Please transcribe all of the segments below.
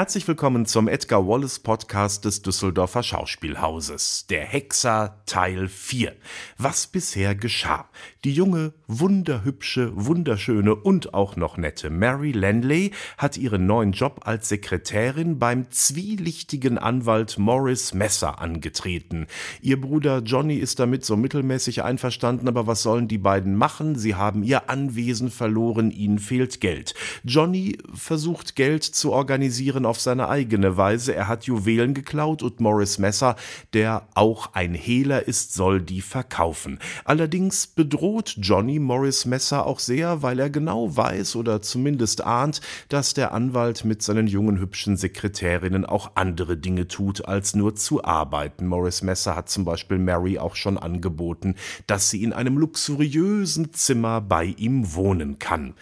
Herzlich willkommen zum Edgar Wallace Podcast des Düsseldorfer Schauspielhauses. Der Hexer Teil 4. Was bisher geschah. Die junge, wunderhübsche, wunderschöne und auch noch nette Mary Landley hat ihren neuen Job als Sekretärin beim zwielichtigen Anwalt Morris Messer angetreten. Ihr Bruder Johnny ist damit so mittelmäßig einverstanden, aber was sollen die beiden machen? Sie haben ihr Anwesen verloren, ihnen fehlt Geld. Johnny versucht Geld zu organisieren auf seine eigene Weise. Er hat Juwelen geklaut und Morris Messer, der auch ein Hehler ist, soll die verkaufen. Allerdings bedroht Johnny Morris Messer auch sehr, weil er genau weiß oder zumindest ahnt, dass der Anwalt mit seinen jungen hübschen Sekretärinnen auch andere Dinge tut, als nur zu arbeiten. Morris Messer hat zum Beispiel Mary auch schon angeboten, dass sie in einem luxuriösen Zimmer bei ihm wohnen kann.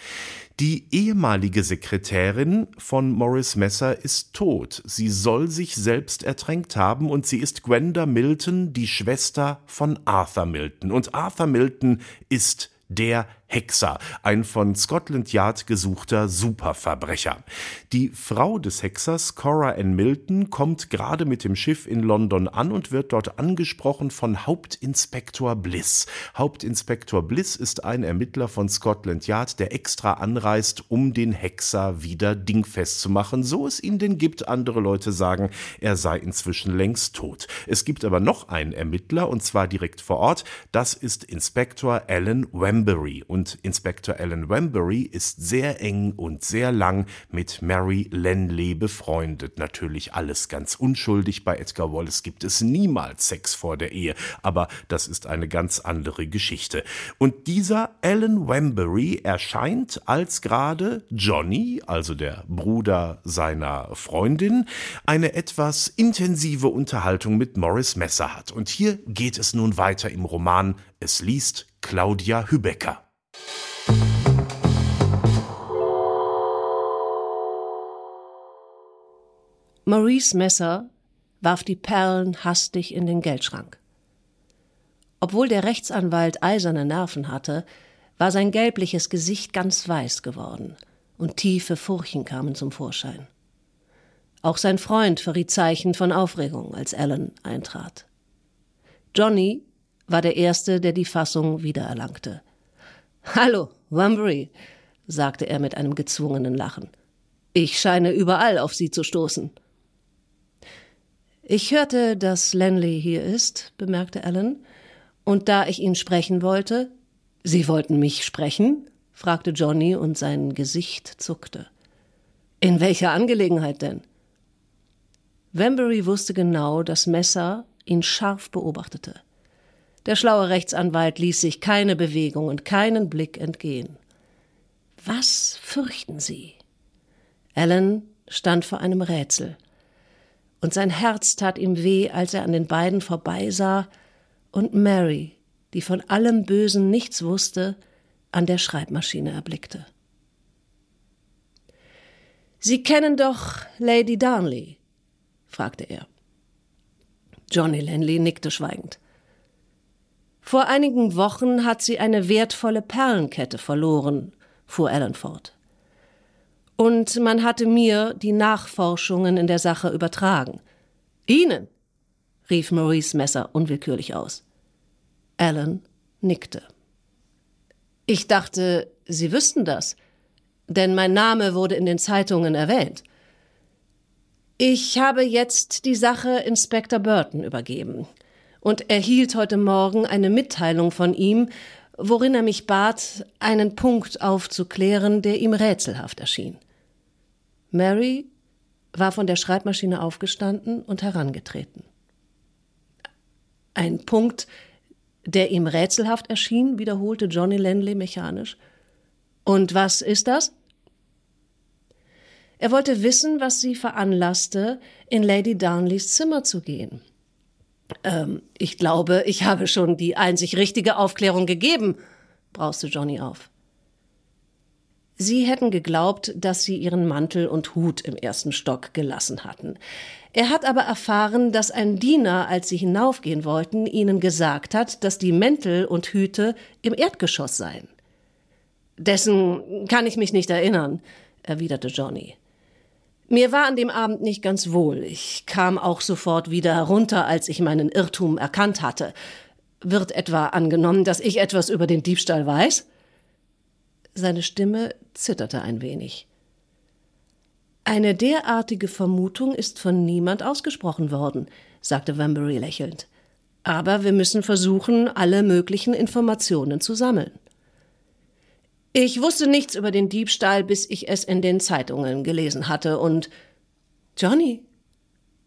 Die ehemalige Sekretärin von Morris Messer ist tot. Sie soll sich selbst ertränkt haben und sie ist Gwenda Milton, die Schwester von Arthur Milton. Und Arthur Milton ist der Hexer, ein von Scotland Yard gesuchter Superverbrecher. Die Frau des Hexers, Cora Ann Milton, kommt gerade mit dem Schiff in London an und wird dort angesprochen von Hauptinspektor Bliss. Hauptinspektor Bliss ist ein Ermittler von Scotland Yard, der extra anreist, um den Hexer wieder dingfest zu machen, so es ihn denn gibt. Andere Leute sagen, er sei inzwischen längst tot. Es gibt aber noch einen Ermittler, und zwar direkt vor Ort. Das ist Inspektor Alan Wembury. Und und Inspektor Alan Wembury ist sehr eng und sehr lang mit Mary Lenley befreundet. Natürlich alles ganz unschuldig. Bei Edgar Wallace gibt es niemals Sex vor der Ehe, aber das ist eine ganz andere Geschichte. Und dieser Alan Wembury erscheint als gerade Johnny, also der Bruder seiner Freundin, eine etwas intensive Unterhaltung mit Morris Messer hat. Und hier geht es nun weiter im Roman. Es liest Claudia Hübecker. Maurice Messer warf die Perlen hastig in den Geldschrank. Obwohl der Rechtsanwalt eiserne Nerven hatte, war sein gelbliches Gesicht ganz weiß geworden, und tiefe Furchen kamen zum Vorschein. Auch sein Freund verriet Zeichen von Aufregung, als Alan eintrat. Johnny war der Erste, der die Fassung wiedererlangte. Hallo, Wambury, sagte er mit einem gezwungenen Lachen. Ich scheine überall auf Sie zu stoßen. Ich hörte, dass Lenley hier ist, bemerkte Alan, und da ich ihn sprechen wollte. Sie wollten mich sprechen? fragte Johnny und sein Gesicht zuckte. In welcher Angelegenheit denn? Wambury wusste genau, dass Messer ihn scharf beobachtete. Der schlaue Rechtsanwalt ließ sich keine Bewegung und keinen Blick entgehen. Was fürchten Sie? Alan stand vor einem Rätsel. Und sein Herz tat ihm weh, als er an den beiden vorbeisah und Mary, die von allem Bösen nichts wusste, an der Schreibmaschine erblickte. Sie kennen doch Lady Darnley? fragte er. Johnny Lenley nickte schweigend. Vor einigen Wochen hat sie eine wertvolle Perlenkette verloren, fuhr Alan fort. Und man hatte mir die Nachforschungen in der Sache übertragen. Ihnen? rief Maurice Messer unwillkürlich aus. Alan nickte. Ich dachte, Sie wüssten das, denn mein Name wurde in den Zeitungen erwähnt. Ich habe jetzt die Sache Inspektor Burton übergeben und erhielt heute Morgen eine Mitteilung von ihm, worin er mich bat, einen Punkt aufzuklären, der ihm rätselhaft erschien. Mary war von der Schreibmaschine aufgestanden und herangetreten. Ein Punkt, der ihm rätselhaft erschien, wiederholte Johnny Lenley mechanisch. Und was ist das? Er wollte wissen, was sie veranlasste, in Lady Darnleys Zimmer zu gehen. Ähm, ich glaube, ich habe schon die einzig richtige Aufklärung gegeben, brauste Johnny auf. Sie hätten geglaubt, dass sie ihren Mantel und Hut im ersten Stock gelassen hatten. Er hat aber erfahren, dass ein Diener, als sie hinaufgehen wollten, ihnen gesagt hat, dass die Mäntel und Hüte im Erdgeschoss seien. Dessen kann ich mich nicht erinnern, erwiderte Johnny. Mir war an dem Abend nicht ganz wohl. Ich kam auch sofort wieder herunter, als ich meinen Irrtum erkannt hatte. Wird etwa angenommen, dass ich etwas über den Diebstahl weiß? Seine Stimme zitterte ein wenig. Eine derartige Vermutung ist von niemand ausgesprochen worden, sagte Vanbury lächelnd. Aber wir müssen versuchen, alle möglichen Informationen zu sammeln. Ich wusste nichts über den Diebstahl, bis ich es in den Zeitungen gelesen hatte, und Johnny,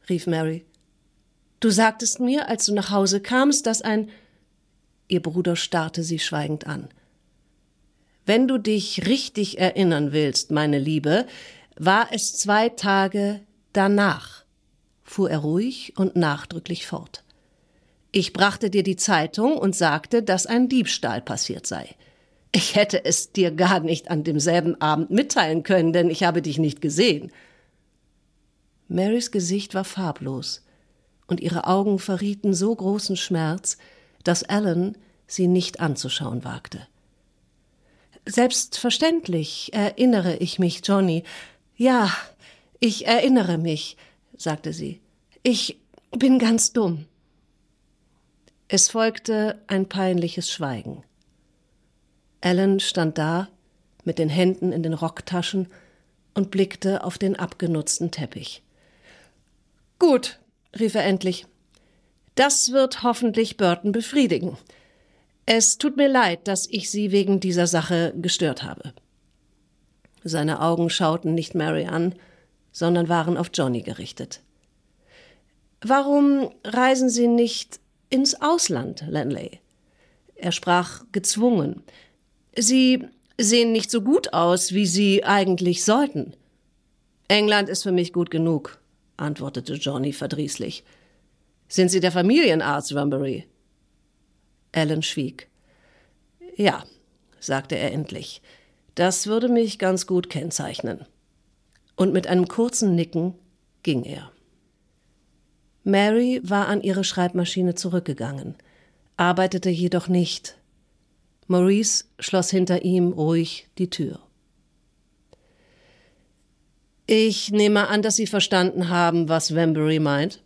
rief Mary, du sagtest mir, als du nach Hause kamst, dass ein Ihr Bruder starrte sie schweigend an. Wenn du dich richtig erinnern willst, meine Liebe, war es zwei Tage danach, fuhr er ruhig und nachdrücklich fort. Ich brachte dir die Zeitung und sagte, dass ein Diebstahl passiert sei. Ich hätte es dir gar nicht an demselben Abend mitteilen können, denn ich habe dich nicht gesehen. Marys Gesicht war farblos, und ihre Augen verrieten so großen Schmerz, dass Alan sie nicht anzuschauen wagte. Selbstverständlich erinnere ich mich, Johnny. Ja, ich erinnere mich, sagte sie. Ich bin ganz dumm. Es folgte ein peinliches Schweigen. Alan stand da, mit den Händen in den Rocktaschen und blickte auf den abgenutzten Teppich. Gut, rief er endlich. Das wird hoffentlich Burton befriedigen. Es tut mir leid, dass ich Sie wegen dieser Sache gestört habe. Seine Augen schauten nicht Mary an, sondern waren auf Johnny gerichtet. Warum reisen Sie nicht ins Ausland, Lanley? Er sprach gezwungen. Sie sehen nicht so gut aus, wie Sie eigentlich sollten. England ist für mich gut genug, antwortete Johnny verdrießlich. Sind Sie der Familienarzt, Rumbury? Alan schwieg. Ja, sagte er endlich, das würde mich ganz gut kennzeichnen. Und mit einem kurzen Nicken ging er. Mary war an ihre Schreibmaschine zurückgegangen, arbeitete jedoch nicht. Maurice schloss hinter ihm ruhig die Tür. Ich nehme an, dass Sie verstanden haben, was Wembury meint.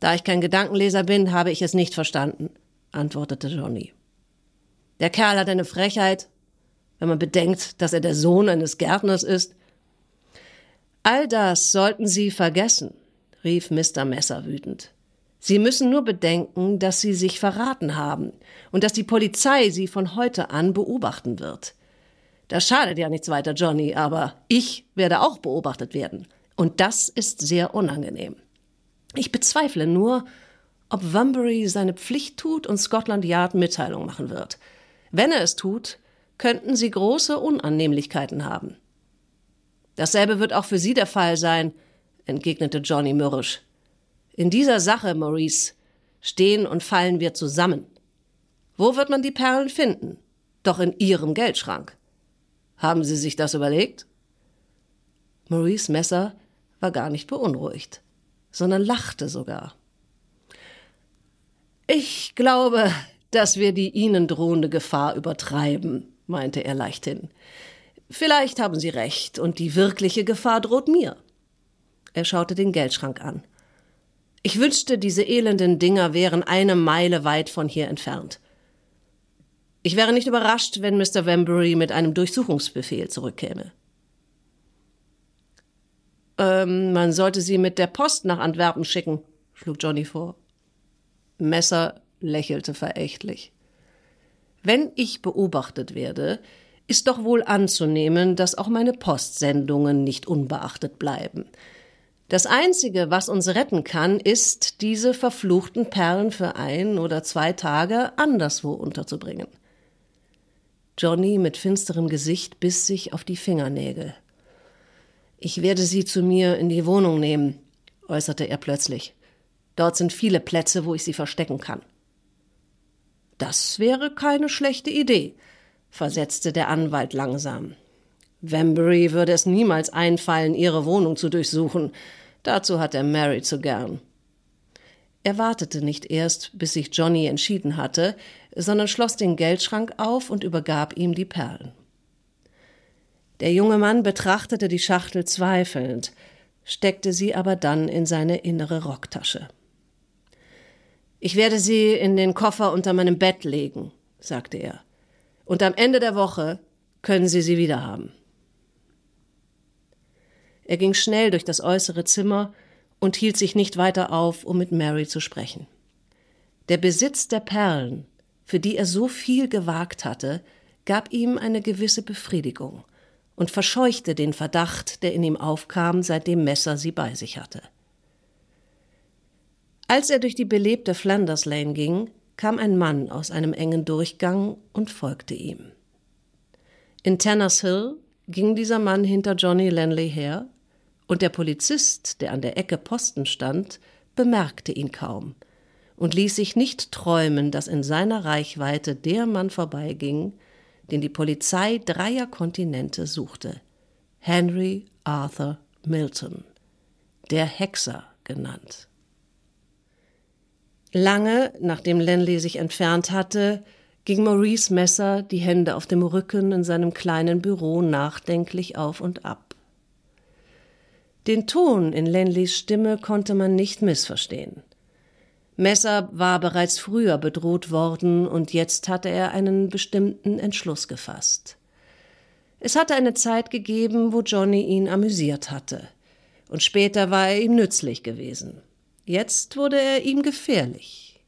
Da ich kein Gedankenleser bin, habe ich es nicht verstanden antwortete Johnny. Der Kerl hat eine Frechheit, wenn man bedenkt, dass er der Sohn eines Gärtners ist. All das sollten Sie vergessen, rief Mr. Messer wütend. Sie müssen nur bedenken, dass Sie sich verraten haben und dass die Polizei Sie von heute an beobachten wird. Das schadet ja nichts weiter, Johnny, aber ich werde auch beobachtet werden. Und das ist sehr unangenehm. Ich bezweifle nur, ob Wumbury seine Pflicht tut und Scotland Yard Mitteilung machen wird. Wenn er es tut, könnten sie große Unannehmlichkeiten haben. Dasselbe wird auch für Sie der Fall sein, entgegnete Johnny mürrisch. In dieser Sache, Maurice, stehen und fallen wir zusammen. Wo wird man die Perlen finden? Doch in Ihrem Geldschrank. Haben Sie sich das überlegt? Maurice Messer war gar nicht beunruhigt, sondern lachte sogar. Ich glaube, dass wir die Ihnen drohende Gefahr übertreiben, meinte er leichthin. Vielleicht haben Sie recht, und die wirkliche Gefahr droht mir. Er schaute den Geldschrank an. Ich wünschte, diese elenden Dinger wären eine Meile weit von hier entfernt. Ich wäre nicht überrascht, wenn Mr. Wembury mit einem Durchsuchungsbefehl zurückkäme. Ähm, man sollte sie mit der Post nach Antwerpen schicken, schlug Johnny vor. Messer lächelte verächtlich. Wenn ich beobachtet werde, ist doch wohl anzunehmen, dass auch meine Postsendungen nicht unbeachtet bleiben. Das Einzige, was uns retten kann, ist, diese verfluchten Perlen für ein oder zwei Tage anderswo unterzubringen. Johnny mit finsterem Gesicht biss sich auf die Fingernägel. Ich werde sie zu mir in die Wohnung nehmen, äußerte er plötzlich. Dort sind viele Plätze, wo ich sie verstecken kann. Das wäre keine schlechte Idee, versetzte der Anwalt langsam. Wembury würde es niemals einfallen, ihre Wohnung zu durchsuchen. Dazu hat er Mary zu gern. Er wartete nicht erst, bis sich Johnny entschieden hatte, sondern schloss den Geldschrank auf und übergab ihm die Perlen. Der junge Mann betrachtete die Schachtel zweifelnd, steckte sie aber dann in seine innere Rocktasche. Ich werde sie in den Koffer unter meinem Bett legen, sagte er. Und am Ende der Woche können Sie sie wieder haben. Er ging schnell durch das äußere Zimmer und hielt sich nicht weiter auf, um mit Mary zu sprechen. Der Besitz der Perlen, für die er so viel gewagt hatte, gab ihm eine gewisse Befriedigung und verscheuchte den Verdacht, der in ihm aufkam, seitdem Messer sie bei sich hatte. Als er durch die belebte Flanders Lane ging, kam ein Mann aus einem engen Durchgang und folgte ihm. In Tanners Hill ging dieser Mann hinter Johnny Lanley her, und der Polizist, der an der Ecke Posten stand, bemerkte ihn kaum und ließ sich nicht träumen, dass in seiner Reichweite der Mann vorbeiging, den die Polizei dreier Kontinente suchte. Henry Arthur Milton, der Hexer genannt. Lange, nachdem Lenley sich entfernt hatte, ging Maurice Messer, die Hände auf dem Rücken in seinem kleinen Büro, nachdenklich auf und ab. Den Ton in Lenleys Stimme konnte man nicht missverstehen. Messer war bereits früher bedroht worden und jetzt hatte er einen bestimmten Entschluss gefasst. Es hatte eine Zeit gegeben, wo Johnny ihn amüsiert hatte, und später war er ihm nützlich gewesen. Jetzt wurde er ihm gefährlich.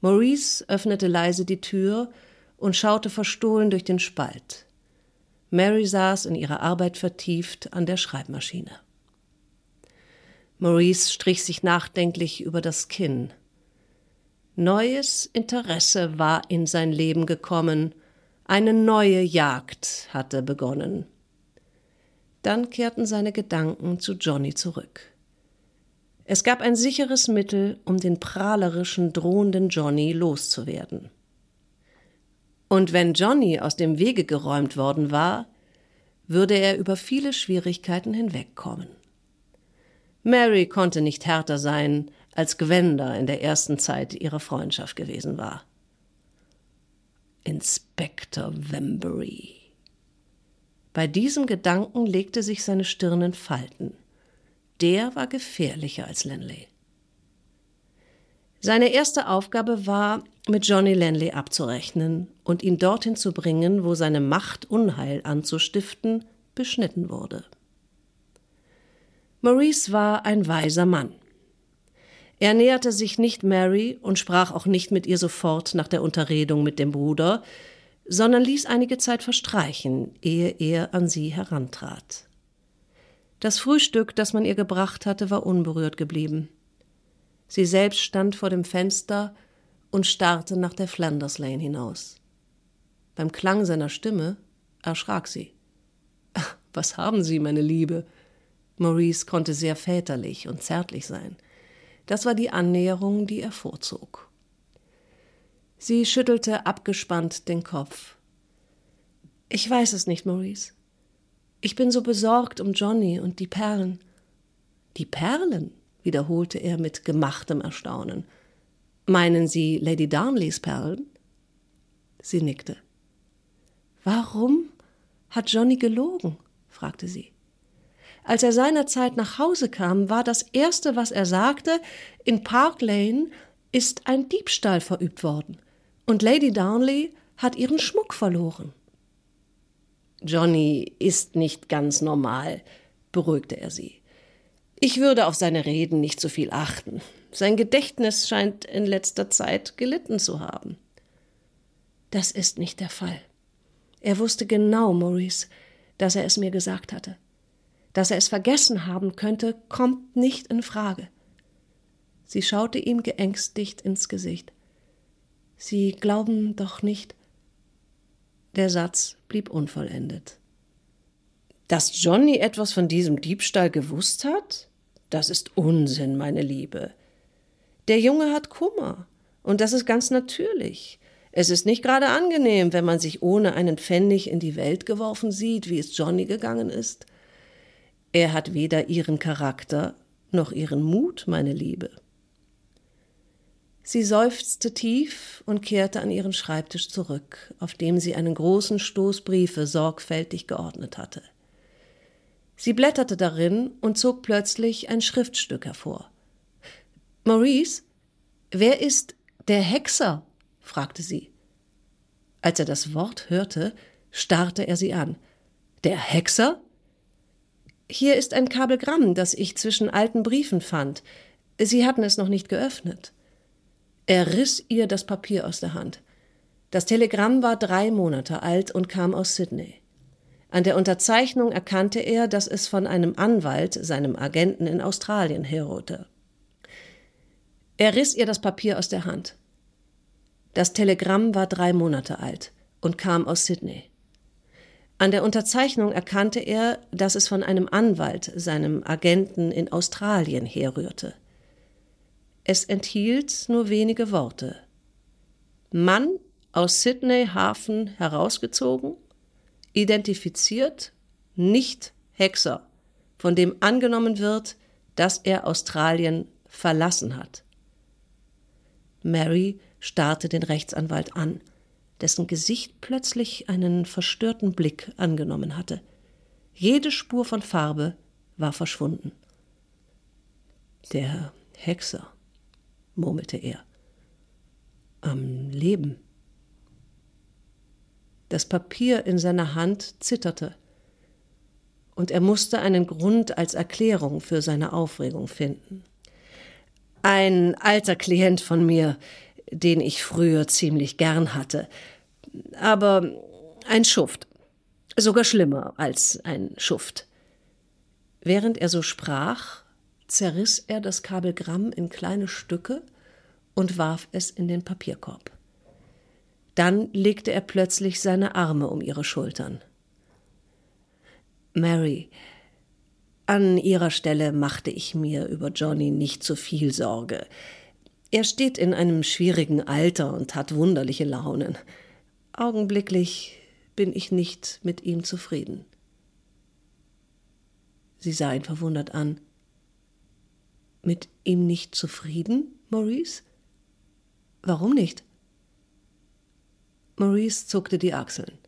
Maurice öffnete leise die Tür und schaute verstohlen durch den Spalt. Mary saß in ihrer Arbeit vertieft an der Schreibmaschine. Maurice strich sich nachdenklich über das Kinn. Neues Interesse war in sein Leben gekommen, eine neue Jagd hatte begonnen. Dann kehrten seine Gedanken zu Johnny zurück. Es gab ein sicheres Mittel, um den prahlerischen, drohenden Johnny loszuwerden. Und wenn Johnny aus dem Wege geräumt worden war, würde er über viele Schwierigkeiten hinwegkommen. Mary konnte nicht härter sein, als Gwenda in der ersten Zeit ihrer Freundschaft gewesen war. Inspektor Wembury. Bei diesem Gedanken legte sich seine Stirn in Falten. Der war gefährlicher als Lenley. Seine erste Aufgabe war, mit Johnny Lenley abzurechnen und ihn dorthin zu bringen, wo seine Macht, Unheil anzustiften, beschnitten wurde. Maurice war ein weiser Mann. Er näherte sich nicht Mary und sprach auch nicht mit ihr sofort nach der Unterredung mit dem Bruder, sondern ließ einige Zeit verstreichen, ehe er an sie herantrat. Das Frühstück, das man ihr gebracht hatte, war unberührt geblieben. Sie selbst stand vor dem Fenster und starrte nach der Flanders Lane hinaus. Beim Klang seiner Stimme erschrak sie. Was haben Sie, meine Liebe? Maurice konnte sehr väterlich und zärtlich sein. Das war die Annäherung, die er vorzog. Sie schüttelte abgespannt den Kopf. Ich weiß es nicht, Maurice. Ich bin so besorgt um Johnny und die Perlen. Die Perlen? wiederholte er mit gemachtem Erstaunen. Meinen Sie Lady Darnleys Perlen? Sie nickte. Warum hat Johnny gelogen? fragte sie. Als er seinerzeit nach Hause kam, war das Erste, was er sagte, in Park Lane ist ein Diebstahl verübt worden. Und Lady Darnley hat ihren Schmuck verloren. Johnny ist nicht ganz normal, beruhigte er sie. Ich würde auf seine Reden nicht so viel achten. Sein Gedächtnis scheint in letzter Zeit gelitten zu haben. Das ist nicht der Fall. Er wusste genau, Maurice, dass er es mir gesagt hatte. Dass er es vergessen haben könnte, kommt nicht in Frage. Sie schaute ihm geängstigt ins Gesicht. Sie glauben doch nicht. Der Satz blieb unvollendet. Dass Johnny etwas von diesem Diebstahl gewusst hat? Das ist Unsinn, meine Liebe. Der Junge hat Kummer, und das ist ganz natürlich. Es ist nicht gerade angenehm, wenn man sich ohne einen Pfennig in die Welt geworfen sieht, wie es Johnny gegangen ist. Er hat weder ihren Charakter noch ihren Mut, meine Liebe. Sie seufzte tief und kehrte an ihren Schreibtisch zurück, auf dem sie einen großen Stoß Briefe sorgfältig geordnet hatte. Sie blätterte darin und zog plötzlich ein Schriftstück hervor. Maurice, wer ist der Hexer? fragte sie. Als er das Wort hörte, starrte er sie an. Der Hexer? Hier ist ein Kabelgramm, das ich zwischen alten Briefen fand. Sie hatten es noch nicht geöffnet. Er riss ihr das Papier aus der Hand. Das Telegramm war drei Monate alt und kam aus Sydney. An der Unterzeichnung erkannte er, dass es von einem Anwalt, seinem Agenten in Australien, herrührte. Er riss ihr das Papier aus der Hand. Das Telegramm war drei Monate alt und kam aus Sydney. An der Unterzeichnung erkannte er, dass es von einem Anwalt, seinem Agenten in Australien, herrührte. Es enthielt nur wenige Worte. Mann aus Sydney Hafen herausgezogen, identifiziert, nicht Hexer, von dem angenommen wird, dass er Australien verlassen hat. Mary starrte den Rechtsanwalt an, dessen Gesicht plötzlich einen verstörten Blick angenommen hatte. Jede Spur von Farbe war verschwunden. Der Hexer murmelte er. Am Leben. Das Papier in seiner Hand zitterte, und er musste einen Grund als Erklärung für seine Aufregung finden. Ein alter Klient von mir, den ich früher ziemlich gern hatte, aber ein Schuft, sogar schlimmer als ein Schuft. Während er so sprach, zerriss er das Kabelgramm in kleine Stücke und warf es in den Papierkorb. Dann legte er plötzlich seine Arme um ihre Schultern. Mary, an ihrer Stelle machte ich mir über Johnny nicht zu viel Sorge. Er steht in einem schwierigen Alter und hat wunderliche Launen. Augenblicklich bin ich nicht mit ihm zufrieden. Sie sah ihn verwundert an mit ihm nicht zufrieden, Maurice? Warum nicht? Maurice zuckte die Achseln.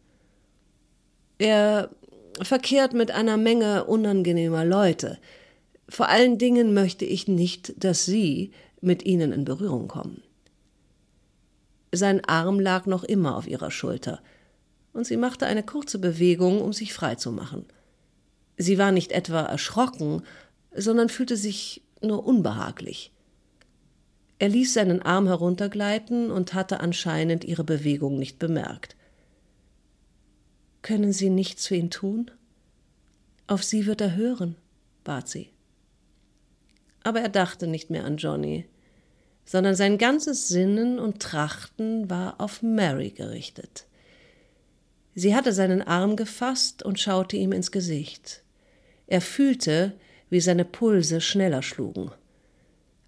Er verkehrt mit einer Menge unangenehmer Leute. Vor allen Dingen möchte ich nicht, dass Sie mit ihnen in Berührung kommen. Sein Arm lag noch immer auf ihrer Schulter, und sie machte eine kurze Bewegung, um sich frei zu machen. Sie war nicht etwa erschrocken, sondern fühlte sich nur unbehaglich. Er ließ seinen Arm heruntergleiten und hatte anscheinend ihre Bewegung nicht bemerkt. Können Sie nichts für ihn tun? Auf Sie wird er hören, bat sie. Aber er dachte nicht mehr an Johnny, sondern sein ganzes Sinnen und Trachten war auf Mary gerichtet. Sie hatte seinen Arm gefasst und schaute ihm ins Gesicht. Er fühlte, wie seine Pulse schneller schlugen.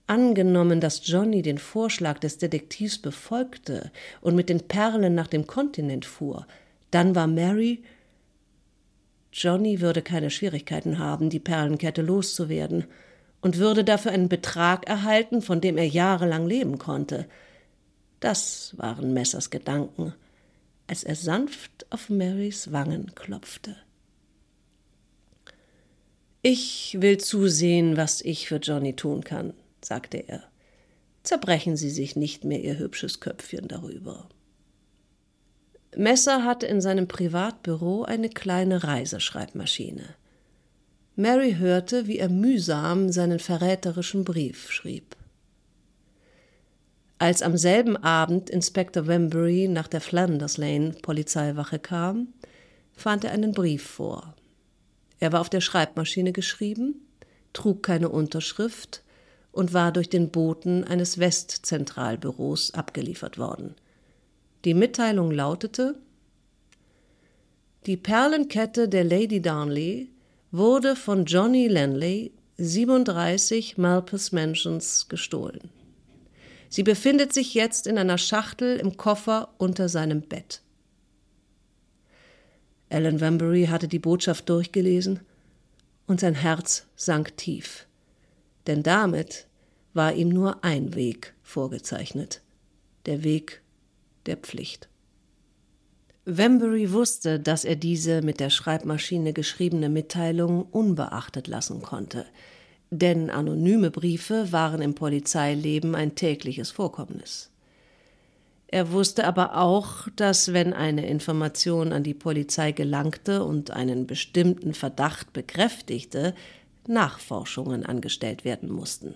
Angenommen, dass Johnny den Vorschlag des Detektivs befolgte und mit den Perlen nach dem Kontinent fuhr, dann war Mary Johnny würde keine Schwierigkeiten haben, die Perlenkette loszuwerden, und würde dafür einen Betrag erhalten, von dem er jahrelang leben konnte. Das waren Messers Gedanken, als er sanft auf Marys Wangen klopfte. Ich will zusehen, was ich für Johnny tun kann, sagte er. Zerbrechen Sie sich nicht mehr Ihr hübsches Köpfchen darüber. Messer hatte in seinem Privatbüro eine kleine Reiseschreibmaschine. Mary hörte, wie er mühsam seinen verräterischen Brief schrieb. Als am selben Abend Inspektor Wembury nach der Flanders Lane Polizeiwache kam, fand er einen Brief vor. Er war auf der Schreibmaschine geschrieben, trug keine Unterschrift und war durch den Boten eines Westzentralbüros abgeliefert worden. Die Mitteilung lautete Die Perlenkette der Lady Darnley wurde von Johnny Lanley 37 Malpas Mansions gestohlen. Sie befindet sich jetzt in einer Schachtel im Koffer unter seinem Bett. Alan Wambury hatte die Botschaft durchgelesen und sein Herz sank tief. Denn damit war ihm nur ein Weg vorgezeichnet, der Weg der Pflicht. Wembury wusste, dass er diese mit der Schreibmaschine geschriebene Mitteilung unbeachtet lassen konnte – denn anonyme Briefe waren im Polizeileben ein tägliches Vorkommnis. Er wusste aber auch, dass wenn eine Information an die Polizei gelangte und einen bestimmten Verdacht bekräftigte, Nachforschungen angestellt werden mussten.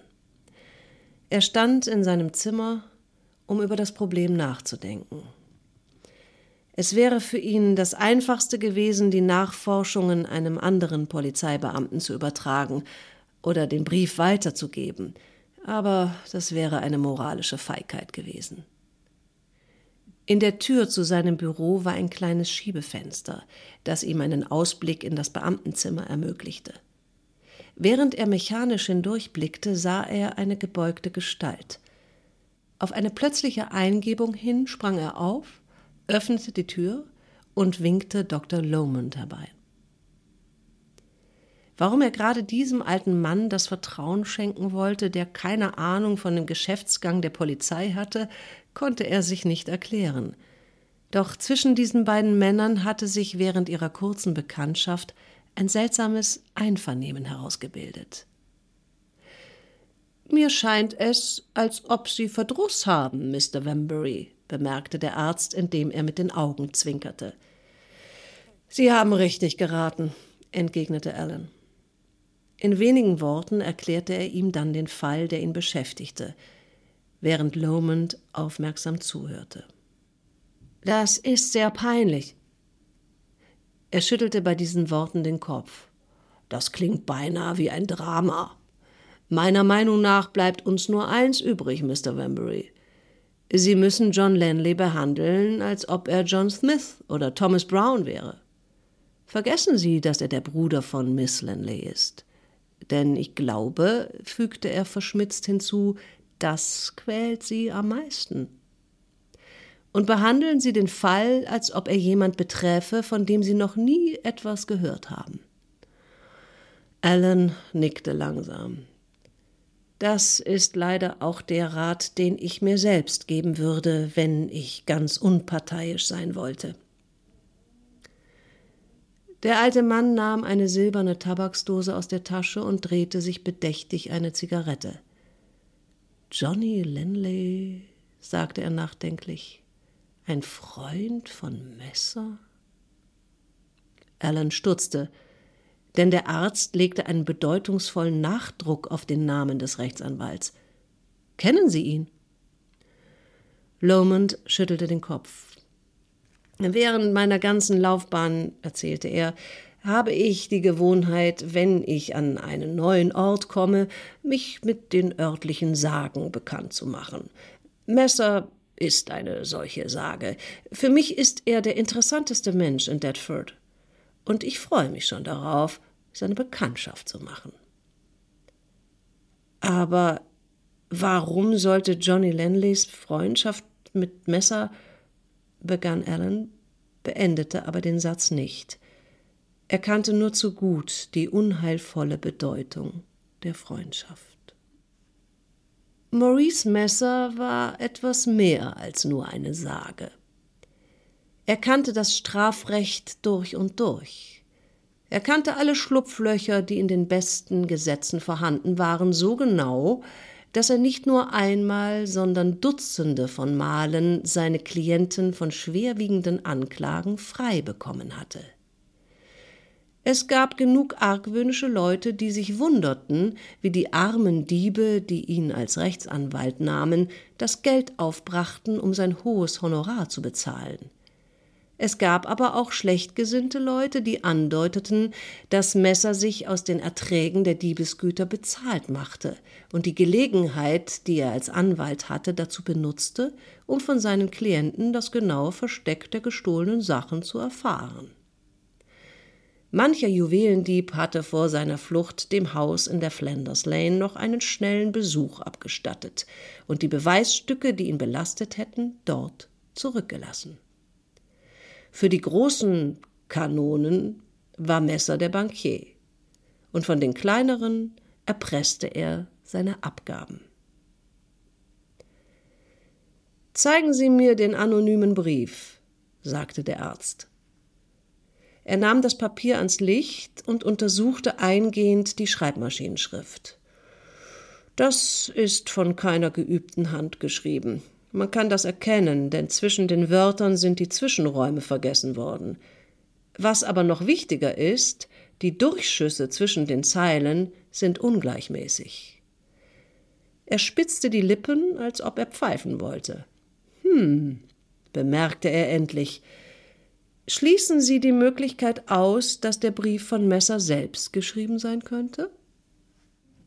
Er stand in seinem Zimmer, um über das Problem nachzudenken. Es wäre für ihn das Einfachste gewesen, die Nachforschungen einem anderen Polizeibeamten zu übertragen oder den Brief weiterzugeben, aber das wäre eine moralische Feigheit gewesen. In der Tür zu seinem Büro war ein kleines Schiebefenster, das ihm einen Ausblick in das Beamtenzimmer ermöglichte. Während er mechanisch hindurchblickte, sah er eine gebeugte Gestalt. Auf eine plötzliche Eingebung hin sprang er auf, öffnete die Tür und winkte Dr. Lomond herbei. Warum er gerade diesem alten Mann das Vertrauen schenken wollte, der keine Ahnung von dem Geschäftsgang der Polizei hatte, konnte er sich nicht erklären. Doch zwischen diesen beiden Männern hatte sich während ihrer kurzen Bekanntschaft ein seltsames Einvernehmen herausgebildet. Mir scheint es, als ob Sie Verdruss haben, Mr. Wembury, bemerkte der Arzt, indem er mit den Augen zwinkerte. Sie haben richtig geraten, entgegnete Alan. In wenigen Worten erklärte er ihm dann den Fall, der ihn beschäftigte, während Lomond aufmerksam zuhörte. Das ist sehr peinlich. Er schüttelte bei diesen Worten den Kopf. Das klingt beinahe wie ein Drama. Meiner Meinung nach bleibt uns nur eins übrig, Mr. Wembury. Sie müssen John Lanley behandeln, als ob er John Smith oder Thomas Brown wäre. Vergessen Sie, dass er der Bruder von Miss Lanley ist. Denn ich glaube, fügte er verschmitzt hinzu, das quält sie am meisten. Und behandeln Sie den Fall, als ob er jemand beträfe, von dem Sie noch nie etwas gehört haben. Alan nickte langsam. Das ist leider auch der Rat, den ich mir selbst geben würde, wenn ich ganz unparteiisch sein wollte. Der alte Mann nahm eine silberne Tabaksdose aus der Tasche und drehte sich bedächtig eine Zigarette. Johnny Lenley, sagte er nachdenklich, ein Freund von Messer? Alan stutzte, denn der Arzt legte einen bedeutungsvollen Nachdruck auf den Namen des Rechtsanwalts. Kennen Sie ihn? Lomond schüttelte den Kopf. Während meiner ganzen Laufbahn, erzählte er, habe ich die Gewohnheit, wenn ich an einen neuen Ort komme, mich mit den örtlichen Sagen bekannt zu machen. Messer ist eine solche Sage. Für mich ist er der interessanteste Mensch in Deptford. Und ich freue mich schon darauf, seine Bekanntschaft zu machen. Aber warum sollte Johnny Lenleys Freundschaft mit Messer begann Alan, beendete aber den Satz nicht. Er kannte nur zu gut die unheilvolle Bedeutung der Freundschaft. Maurice Messer war etwas mehr als nur eine Sage. Er kannte das Strafrecht durch und durch. Er kannte alle Schlupflöcher, die in den besten Gesetzen vorhanden waren, so genau, dass er nicht nur einmal, sondern Dutzende von Malen seine Klienten von schwerwiegenden Anklagen frei bekommen hatte. Es gab genug argwöhnische Leute, die sich wunderten, wie die armen Diebe, die ihn als Rechtsanwalt nahmen, das Geld aufbrachten, um sein hohes Honorar zu bezahlen. Es gab aber auch schlechtgesinnte Leute, die andeuteten, dass Messer sich aus den Erträgen der Diebesgüter bezahlt machte und die Gelegenheit, die er als Anwalt hatte, dazu benutzte, um von seinen Klienten das genaue Versteck der gestohlenen Sachen zu erfahren. Mancher Juwelendieb hatte vor seiner Flucht dem Haus in der Flanders Lane noch einen schnellen Besuch abgestattet und die Beweisstücke, die ihn belastet hätten, dort zurückgelassen. Für die großen Kanonen war Messer der Bankier, und von den kleineren erpresste er seine Abgaben. Zeigen Sie mir den anonymen Brief, sagte der Arzt. Er nahm das Papier ans Licht und untersuchte eingehend die Schreibmaschinenschrift. Das ist von keiner geübten Hand geschrieben. Man kann das erkennen, denn zwischen den Wörtern sind die Zwischenräume vergessen worden. Was aber noch wichtiger ist, die Durchschüsse zwischen den Zeilen sind ungleichmäßig. Er spitzte die Lippen, als ob er pfeifen wollte. Hm, bemerkte er endlich, Schließen Sie die Möglichkeit aus, dass der Brief von Messer selbst geschrieben sein könnte?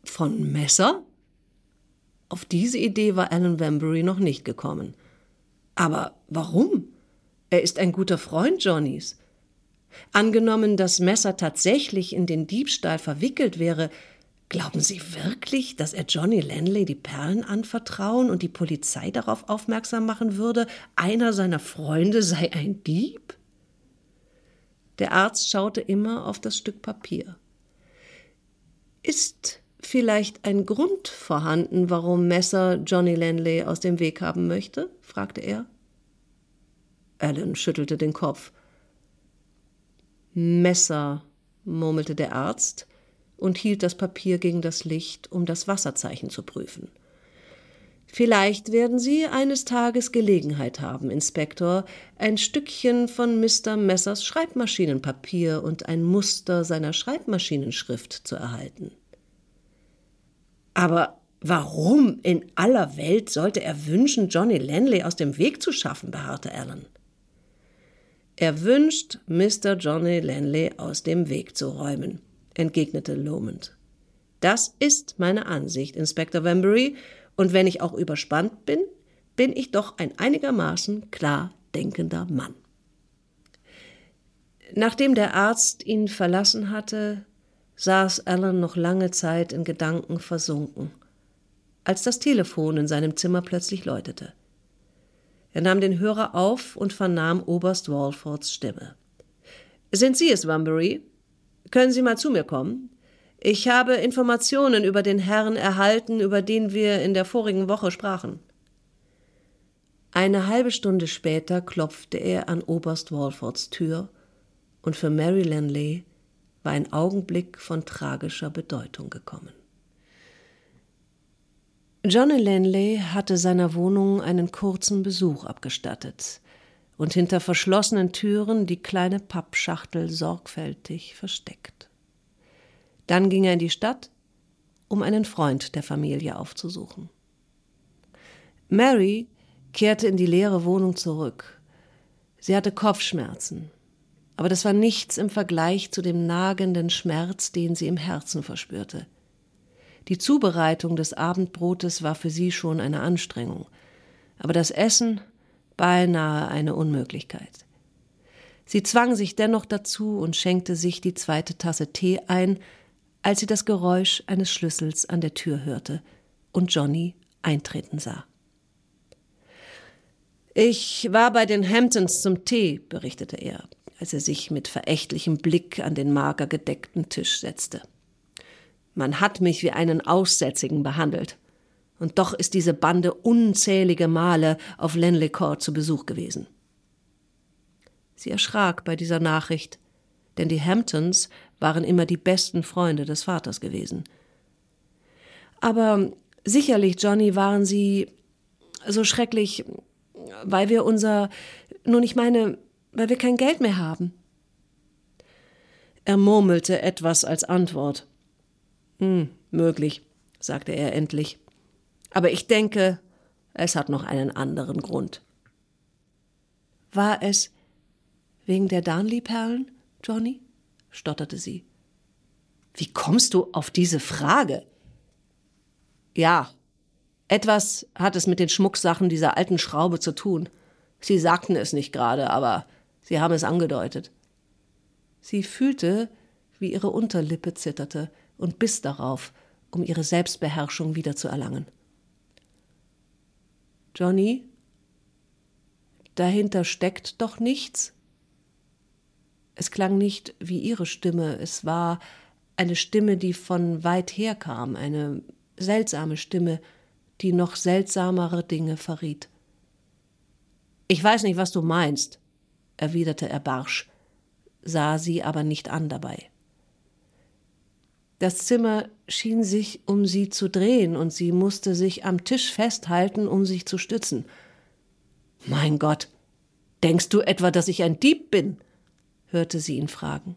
Von Messer? Auf diese Idee war Alan Wambury noch nicht gekommen. Aber warum? Er ist ein guter Freund Johnnys. Angenommen, dass Messer tatsächlich in den Diebstahl verwickelt wäre, glauben Sie wirklich, dass er Johnny Lanley die Perlen anvertrauen und die Polizei darauf aufmerksam machen würde, einer seiner Freunde sei ein Dieb? Der Arzt schaute immer auf das Stück Papier. Ist vielleicht ein Grund vorhanden, warum Messer Johnny Lanley aus dem Weg haben möchte? fragte er. Alan schüttelte den Kopf. Messer, murmelte der Arzt und hielt das Papier gegen das Licht, um das Wasserzeichen zu prüfen. Vielleicht werden Sie eines Tages Gelegenheit haben, Inspektor, ein Stückchen von Mr. Messers Schreibmaschinenpapier und ein Muster seiner Schreibmaschinenschrift zu erhalten. Aber warum in aller Welt sollte er wünschen, Johnny Lanley aus dem Weg zu schaffen, beharrte Alan. Er wünscht, Mr. Johnny Lanley aus dem Weg zu räumen, entgegnete Lomond. Das ist meine Ansicht, Inspektor Wembury, und wenn ich auch überspannt bin, bin ich doch ein einigermaßen klar denkender Mann. Nachdem der Arzt ihn verlassen hatte, saß Alan noch lange Zeit in Gedanken versunken, als das Telefon in seinem Zimmer plötzlich läutete. Er nahm den Hörer auf und vernahm Oberst Walfords Stimme. Sind Sie es, Wambury? Können Sie mal zu mir kommen? Ich habe Informationen über den Herrn erhalten, über den wir in der vorigen Woche sprachen. Eine halbe Stunde später klopfte er an Oberst Walfords Tür, und für Mary Lanley war ein Augenblick von tragischer Bedeutung gekommen. Johnny Lanley hatte seiner Wohnung einen kurzen Besuch abgestattet und hinter verschlossenen Türen die kleine Pappschachtel sorgfältig versteckt. Dann ging er in die Stadt, um einen Freund der Familie aufzusuchen. Mary kehrte in die leere Wohnung zurück. Sie hatte Kopfschmerzen, aber das war nichts im Vergleich zu dem nagenden Schmerz, den sie im Herzen verspürte. Die Zubereitung des Abendbrotes war für sie schon eine Anstrengung, aber das Essen beinahe eine Unmöglichkeit. Sie zwang sich dennoch dazu und schenkte sich die zweite Tasse Tee ein, als sie das Geräusch eines Schlüssels an der Tür hörte und Johnny eintreten sah. Ich war bei den Hamptons zum Tee, berichtete er, als er sich mit verächtlichem Blick an den mager gedeckten Tisch setzte. Man hat mich wie einen Aussätzigen behandelt. Und doch ist diese Bande unzählige Male auf Lenley Court zu Besuch gewesen. Sie erschrak bei dieser Nachricht, denn die Hamptons waren immer die besten Freunde des Vaters gewesen. Aber sicherlich, Johnny, waren sie so schrecklich, weil wir unser, nun ich meine, weil wir kein Geld mehr haben. Er murmelte etwas als Antwort. Hm, möglich, sagte er endlich. Aber ich denke, es hat noch einen anderen Grund. War es wegen der Darnley-Perlen, Johnny? stotterte sie. Wie kommst du auf diese Frage? Ja, etwas hat es mit den Schmucksachen dieser alten Schraube zu tun. Sie sagten es nicht gerade, aber sie haben es angedeutet. Sie fühlte, wie ihre Unterlippe zitterte und biss darauf, um ihre Selbstbeherrschung wiederzuerlangen. Johnny, dahinter steckt doch nichts? Es klang nicht wie ihre Stimme, es war eine Stimme, die von weit her kam, eine seltsame Stimme, die noch seltsamere Dinge verriet. Ich weiß nicht, was du meinst, erwiderte er barsch, sah sie aber nicht an dabei. Das Zimmer schien sich um sie zu drehen, und sie musste sich am Tisch festhalten, um sich zu stützen. Mein Gott, denkst du etwa, dass ich ein Dieb bin? hörte sie ihn fragen.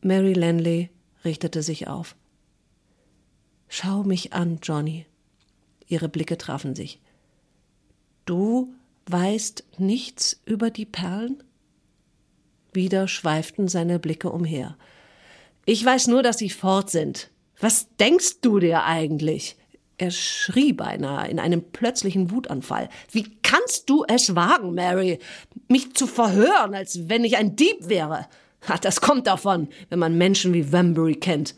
Mary Lanley richtete sich auf. Schau mich an, Johnny. Ihre Blicke trafen sich. Du weißt nichts über die Perlen? Wieder schweiften seine Blicke umher. Ich weiß nur, dass sie fort sind. Was denkst du dir eigentlich? Er schrie beinahe in einem plötzlichen Wutanfall. Wie kannst du es wagen, Mary, mich zu verhören, als wenn ich ein Dieb wäre? Ach, das kommt davon, wenn man Menschen wie Wembury kennt.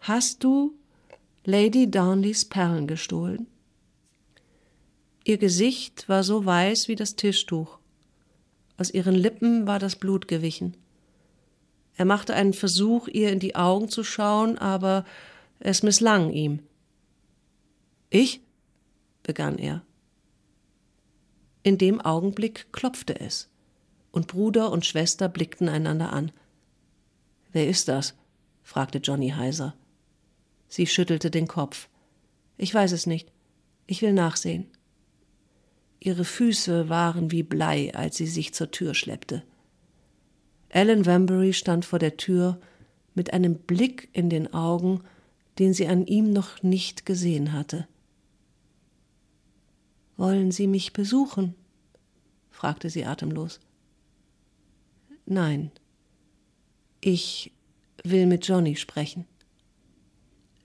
Hast du Lady Darnleys Perlen gestohlen? Ihr Gesicht war so weiß wie das Tischtuch. Aus ihren Lippen war das Blut gewichen. Er machte einen Versuch, ihr in die Augen zu schauen, aber es misslang ihm. Ich? begann er. In dem Augenblick klopfte es, und Bruder und Schwester blickten einander an. Wer ist das? fragte Johnny heiser. Sie schüttelte den Kopf. Ich weiß es nicht. Ich will nachsehen. Ihre Füße waren wie Blei, als sie sich zur Tür schleppte. Ellen Wambury stand vor der Tür mit einem Blick in den Augen, den sie an ihm noch nicht gesehen hatte. Wollen Sie mich besuchen? fragte sie atemlos. Nein, ich will mit Johnny sprechen.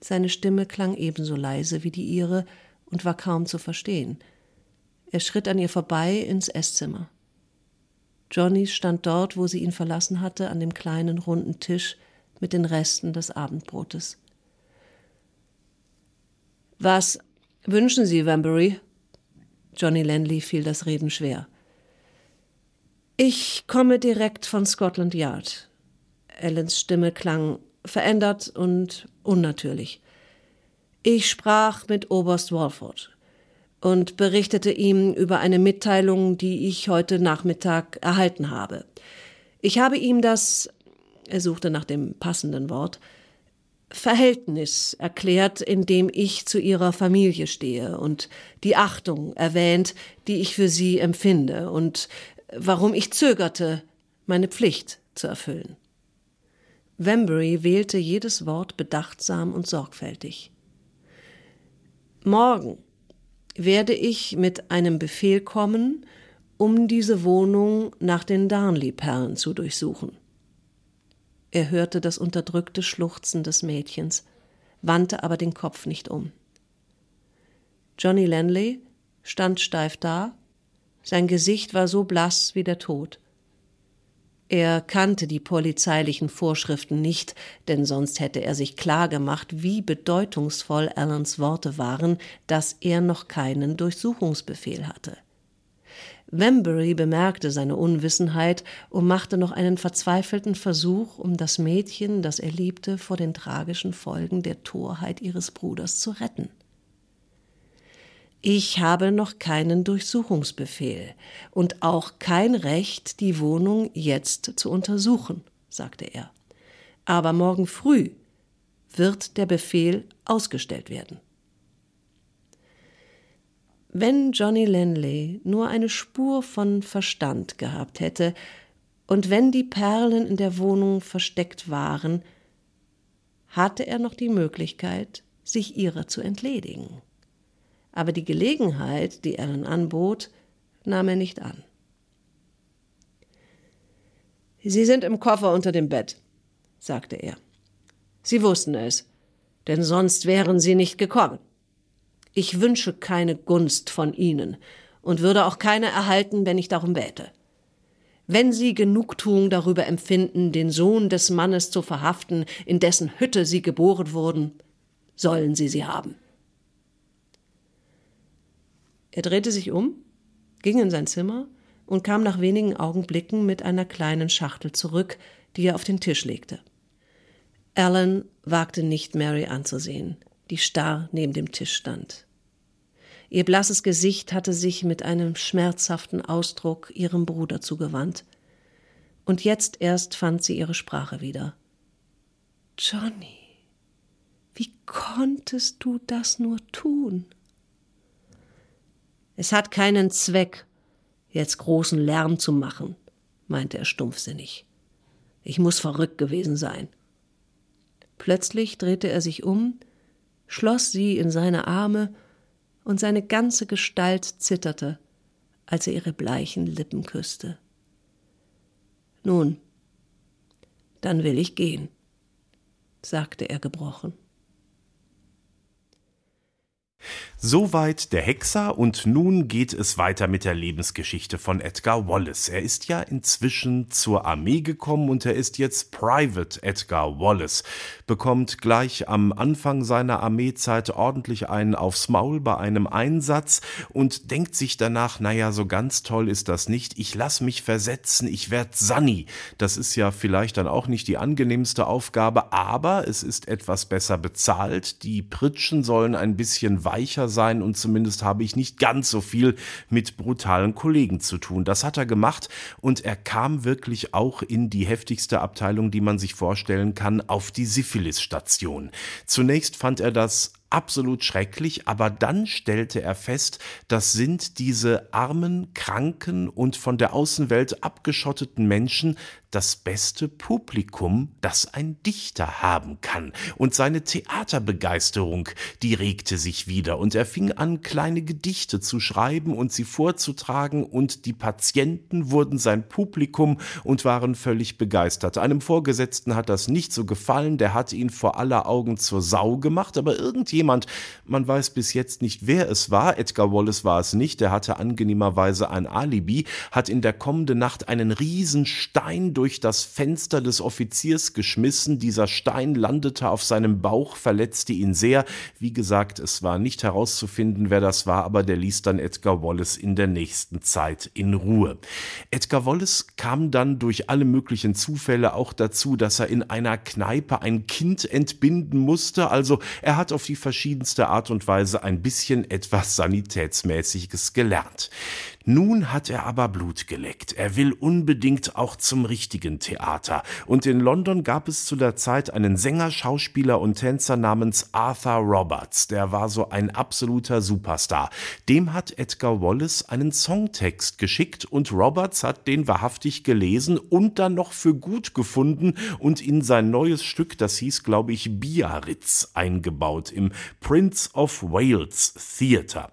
Seine Stimme klang ebenso leise wie die ihre und war kaum zu verstehen. Er schritt an ihr vorbei ins Esszimmer. Johnny stand dort, wo sie ihn verlassen hatte, an dem kleinen runden Tisch mit den Resten des Abendbrotes. Was wünschen Sie, Wambury? Johnny Landley fiel das Reden schwer. Ich komme direkt von Scotland Yard. Ellens Stimme klang verändert und unnatürlich. Ich sprach mit Oberst Walford und berichtete ihm über eine Mitteilung, die ich heute Nachmittag erhalten habe. Ich habe ihm das, er suchte nach dem passenden Wort, Verhältnis erklärt, in dem ich zu ihrer Familie stehe und die Achtung erwähnt, die ich für sie empfinde und warum ich zögerte, meine Pflicht zu erfüllen. Wembury wählte jedes Wort bedachtsam und sorgfältig. Morgen werde ich mit einem Befehl kommen, um diese Wohnung nach den Darnley-Perlen zu durchsuchen. Er hörte das unterdrückte Schluchzen des Mädchens, wandte aber den Kopf nicht um. Johnny Lanley stand steif da, sein Gesicht war so blass wie der Tod. Er kannte die polizeilichen Vorschriften nicht, denn sonst hätte er sich klar gemacht, wie bedeutungsvoll Allens Worte waren, dass er noch keinen Durchsuchungsbefehl hatte. Wembury bemerkte seine Unwissenheit und machte noch einen verzweifelten Versuch, um das Mädchen, das er liebte, vor den tragischen Folgen der Torheit ihres Bruders zu retten. Ich habe noch keinen Durchsuchungsbefehl und auch kein Recht, die Wohnung jetzt zu untersuchen, sagte er. Aber morgen früh wird der Befehl ausgestellt werden. Wenn Johnny Lanley nur eine Spur von Verstand gehabt hätte, und wenn die Perlen in der Wohnung versteckt waren, hatte er noch die Möglichkeit, sich ihrer zu entledigen aber die Gelegenheit, die Ellen anbot, nahm er nicht an. Sie sind im Koffer unter dem Bett, sagte er. Sie wussten es, denn sonst wären Sie nicht gekommen. Ich wünsche keine Gunst von Ihnen und würde auch keine erhalten, wenn ich darum bäte. wenn sie Genugtuung darüber empfinden, den Sohn des Mannes zu verhaften, in dessen Hütte sie geboren wurden, sollen sie sie haben. Er drehte sich um, ging in sein Zimmer und kam nach wenigen Augenblicken mit einer kleinen Schachtel zurück, die er auf den Tisch legte. Alan wagte nicht, Mary anzusehen, die starr neben dem Tisch stand. Ihr blasses Gesicht hatte sich mit einem schmerzhaften Ausdruck ihrem Bruder zugewandt. Und jetzt erst fand sie ihre Sprache wieder. Johnny, wie konntest du das nur tun? Es hat keinen Zweck, jetzt großen Lärm zu machen, meinte er stumpfsinnig. Ich muss verrückt gewesen sein. Plötzlich drehte er sich um, schloss sie in seine Arme, und seine ganze Gestalt zitterte, als er ihre bleichen Lippen küsste. Nun, dann will ich gehen, sagte er gebrochen. Soweit der Hexer und nun geht es weiter mit der Lebensgeschichte von Edgar Wallace. Er ist ja inzwischen zur Armee gekommen und er ist jetzt Private Edgar Wallace, bekommt gleich am Anfang seiner Armeezeit ordentlich einen aufs Maul bei einem Einsatz und denkt sich danach, naja, so ganz toll ist das nicht, ich lass mich versetzen, ich werd Sunny. Das ist ja vielleicht dann auch nicht die angenehmste Aufgabe, aber es ist etwas besser bezahlt, die Pritschen sollen ein bisschen weicher sein und zumindest habe ich nicht ganz so viel mit brutalen Kollegen zu tun. Das hat er gemacht und er kam wirklich auch in die heftigste Abteilung, die man sich vorstellen kann, auf die Syphilis-Station. Zunächst fand er das absolut schrecklich, aber dann stellte er fest, das sind diese armen, kranken und von der Außenwelt abgeschotteten Menschen das beste Publikum, das ein Dichter haben kann. Und seine Theaterbegeisterung, die regte sich wieder, und er fing an, kleine Gedichte zu schreiben und sie vorzutragen, und die Patienten wurden sein Publikum und waren völlig begeistert. Einem Vorgesetzten hat das nicht so gefallen, der hat ihn vor aller Augen zur Sau gemacht, aber irgendjemand jemand, man weiß bis jetzt nicht, wer es war, Edgar Wallace war es nicht, der hatte angenehmerweise ein Alibi, hat in der kommenden Nacht einen riesen Stein durch das Fenster des Offiziers geschmissen, dieser Stein landete auf seinem Bauch, verletzte ihn sehr, wie gesagt, es war nicht herauszufinden, wer das war, aber der ließ dann Edgar Wallace in der nächsten Zeit in Ruhe. Edgar Wallace kam dann durch alle möglichen Zufälle auch dazu, dass er in einer Kneipe ein Kind entbinden musste, also er hat auf die verschiedenste Art und Weise ein bisschen etwas Sanitätsmäßiges gelernt. Nun hat er aber Blut geleckt. Er will unbedingt auch zum richtigen Theater. Und in London gab es zu der Zeit einen Sänger, Schauspieler und Tänzer namens Arthur Roberts. Der war so ein absoluter Superstar. Dem hat Edgar Wallace einen Songtext geschickt und Roberts hat den wahrhaftig gelesen und dann noch für gut gefunden und in sein neues Stück, das hieß, glaube ich, Biarritz, eingebaut im Prince of Wales Theater.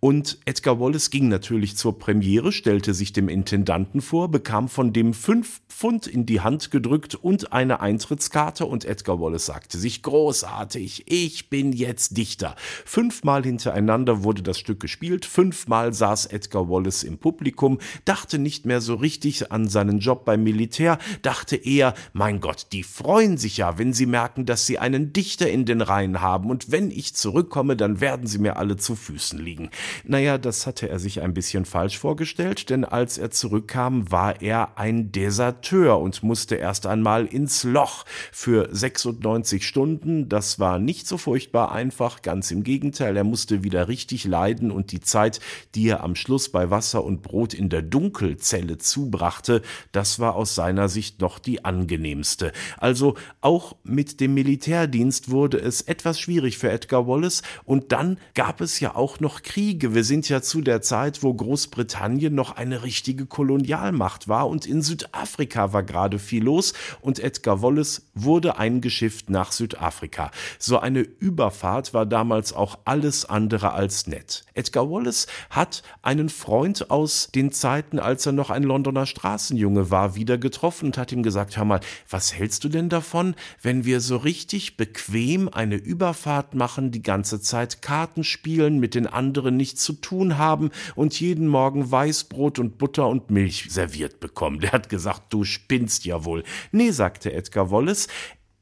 Und Edgar Wallace ging natürlich zur Premiere, stellte sich dem Intendanten vor, bekam von dem fünf Pfund in die Hand gedrückt und eine Eintrittskarte und Edgar Wallace sagte sich großartig, ich bin jetzt Dichter. Fünfmal hintereinander wurde das Stück gespielt, fünfmal saß Edgar Wallace im Publikum, dachte nicht mehr so richtig an seinen Job beim Militär, dachte eher, mein Gott, die freuen sich ja, wenn sie merken, dass sie einen Dichter in den Reihen haben und wenn ich zurückkomme, dann werden sie mir alle zu Füßen liegen. Naja, das hatte er sich ein bisschen falsch vorgestellt, denn als er zurückkam, war er ein Deserteur und musste erst einmal ins Loch für 96 Stunden. Das war nicht so furchtbar einfach, ganz im Gegenteil, er musste wieder richtig leiden und die Zeit, die er am Schluss bei Wasser und Brot in der Dunkelzelle zubrachte, das war aus seiner Sicht noch die angenehmste. Also auch mit dem Militärdienst wurde es etwas schwierig für Edgar Wallace und dann gab es ja auch noch Kriege Kriege. Wir sind ja zu der Zeit, wo Großbritannien noch eine richtige Kolonialmacht war und in Südafrika war gerade viel los und Edgar Wallace wurde eingeschifft nach Südafrika. So eine Überfahrt war damals auch alles andere als nett. Edgar Wallace hat einen Freund aus den Zeiten, als er noch ein Londoner Straßenjunge war, wieder getroffen und hat ihm gesagt, hör mal, was hältst du denn davon, wenn wir so richtig bequem eine Überfahrt machen, die ganze Zeit Karten spielen, mit den anderen nicht nichts zu tun haben und jeden Morgen Weißbrot und Butter und Milch serviert bekommen. Der hat gesagt, du spinnst ja wohl. Nee, sagte Edgar Wallace,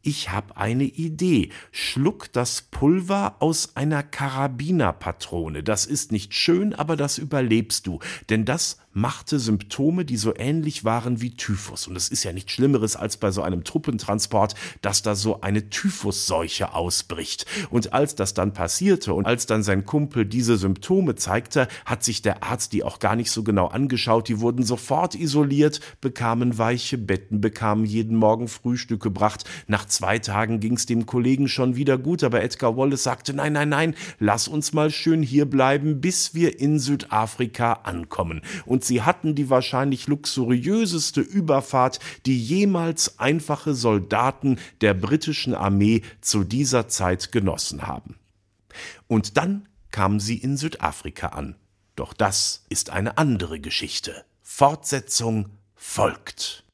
ich habe eine Idee. Schluck das Pulver aus einer Karabinerpatrone. Das ist nicht schön, aber das überlebst du. Denn das machte Symptome, die so ähnlich waren wie Typhus. Und es ist ja nichts Schlimmeres als bei so einem Truppentransport, dass da so eine Typhusseuche ausbricht. Und als das dann passierte und als dann sein Kumpel diese Symptome zeigte, hat sich der Arzt die auch gar nicht so genau angeschaut. Die wurden sofort isoliert, bekamen weiche Betten, bekamen jeden Morgen Frühstück gebracht. Nach zwei Tagen ging es dem Kollegen schon wieder gut, aber Edgar Wallace sagte, nein, nein, nein, lass uns mal schön hier bleiben, bis wir in Südafrika ankommen. Und sie hatten die wahrscheinlich luxuriöseste Überfahrt, die jemals einfache Soldaten der britischen Armee zu dieser Zeit genossen haben. Und dann kamen sie in Südafrika an. Doch das ist eine andere Geschichte. Fortsetzung folgt.